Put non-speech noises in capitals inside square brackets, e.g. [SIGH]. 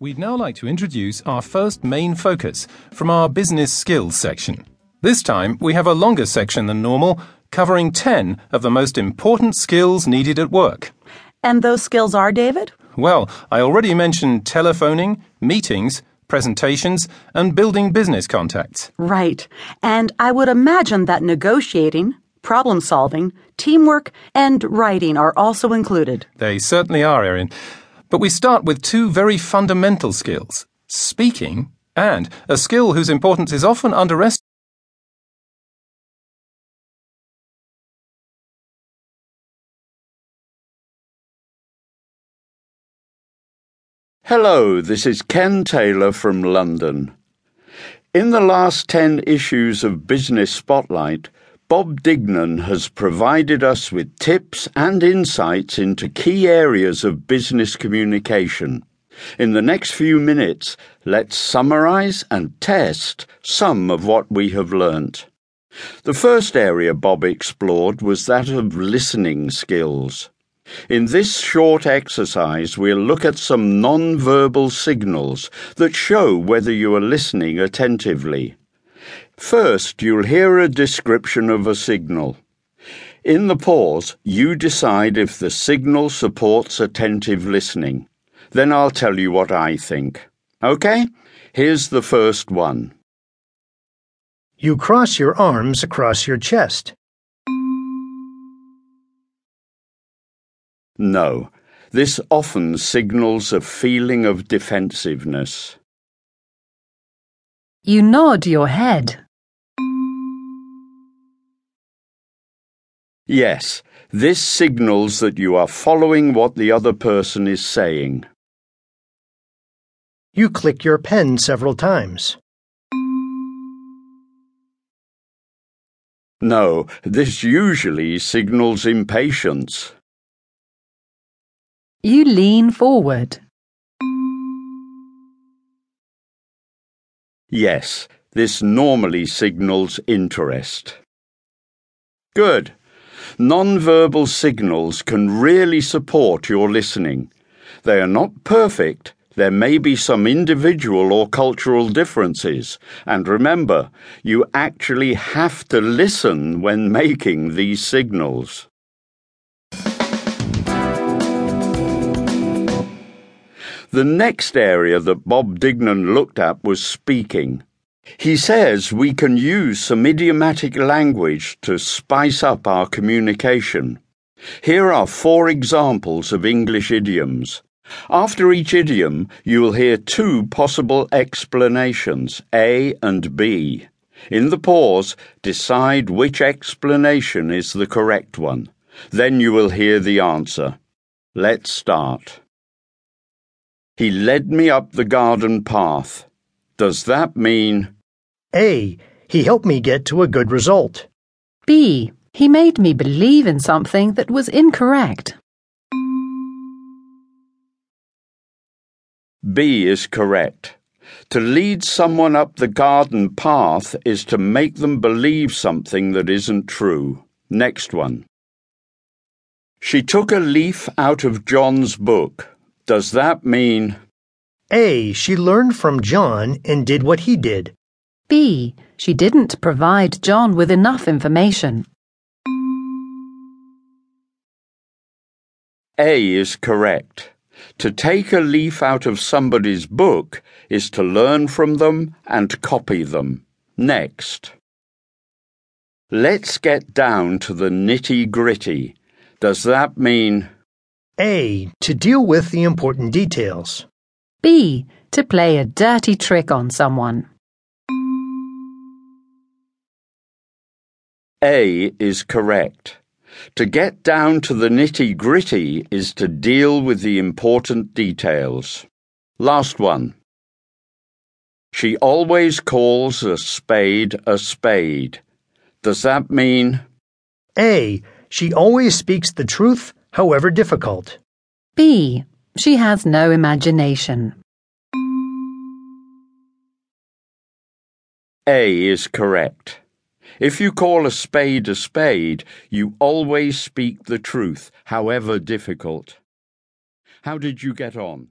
We'd now like to introduce our first main focus from our business skills section. This time, we have a longer section than normal, covering 10 of the most important skills needed at work. And those skills are, David? Well, I already mentioned telephoning, meetings, presentations, and building business contacts. Right. And I would imagine that negotiating, problem solving, teamwork, and writing are also included. They certainly are, Erin. But we start with two very fundamental skills speaking and a skill whose importance is often underestimated. Hello, this is Ken Taylor from London. In the last 10 issues of Business Spotlight, Bob Dignen has provided us with tips and insights into key areas of business communication. In the next few minutes, let's summarize and test some of what we have learnt. The first area Bob explored was that of listening skills. In this short exercise, we'll look at some non-verbal signals that show whether you are listening attentively. First, you'll hear a description of a signal. In the pause, you decide if the signal supports attentive listening. Then I'll tell you what I think. Okay? Here's the first one. You cross your arms across your chest. No, this often signals a feeling of defensiveness. You nod your head. Yes, this signals that you are following what the other person is saying. You click your pen several times. No, this usually signals impatience. You lean forward. Yes, this normally signals interest. Good. Non-verbal signals can really support your listening. They are not perfect. There may be some individual or cultural differences. And remember, you actually have to listen when [LAUGHS] making these signals. The next area that Bob Dignen looked at was speaking. He says we can use some idiomatic language to spice up our communication. Here are four examples of English idioms. After each idiom, you will hear two possible explanations, A and B. In the pause, decide which explanation is the correct one. Then you will hear the answer. Let's start. He led me up the garden path. Does that mean A. He helped me get to a good result. B. He made me believe in something that was incorrect. B is correct? To lead someone up the garden path is to make them believe something that isn't true. Next one. She took a leaf out of John's book. Does that mean A. She learned from John and did what he did. B. She didn't provide John with enough information. A is correct? To take a leaf out of somebody's book is to learn from them and copy them. Next. Let's get down to the nitty gritty. Does that mean A. To deal with the important details. B. To play a dirty trick on someone. A is correct? To get down to the nitty gritty is to deal with the important details. Last one. She always calls a spade a spade. Does that mean A. She always speaks the truth, however difficult. B. She has no imagination. A is correct? If you call a spade a spade, you always speak the truth, however difficult. How did you get on?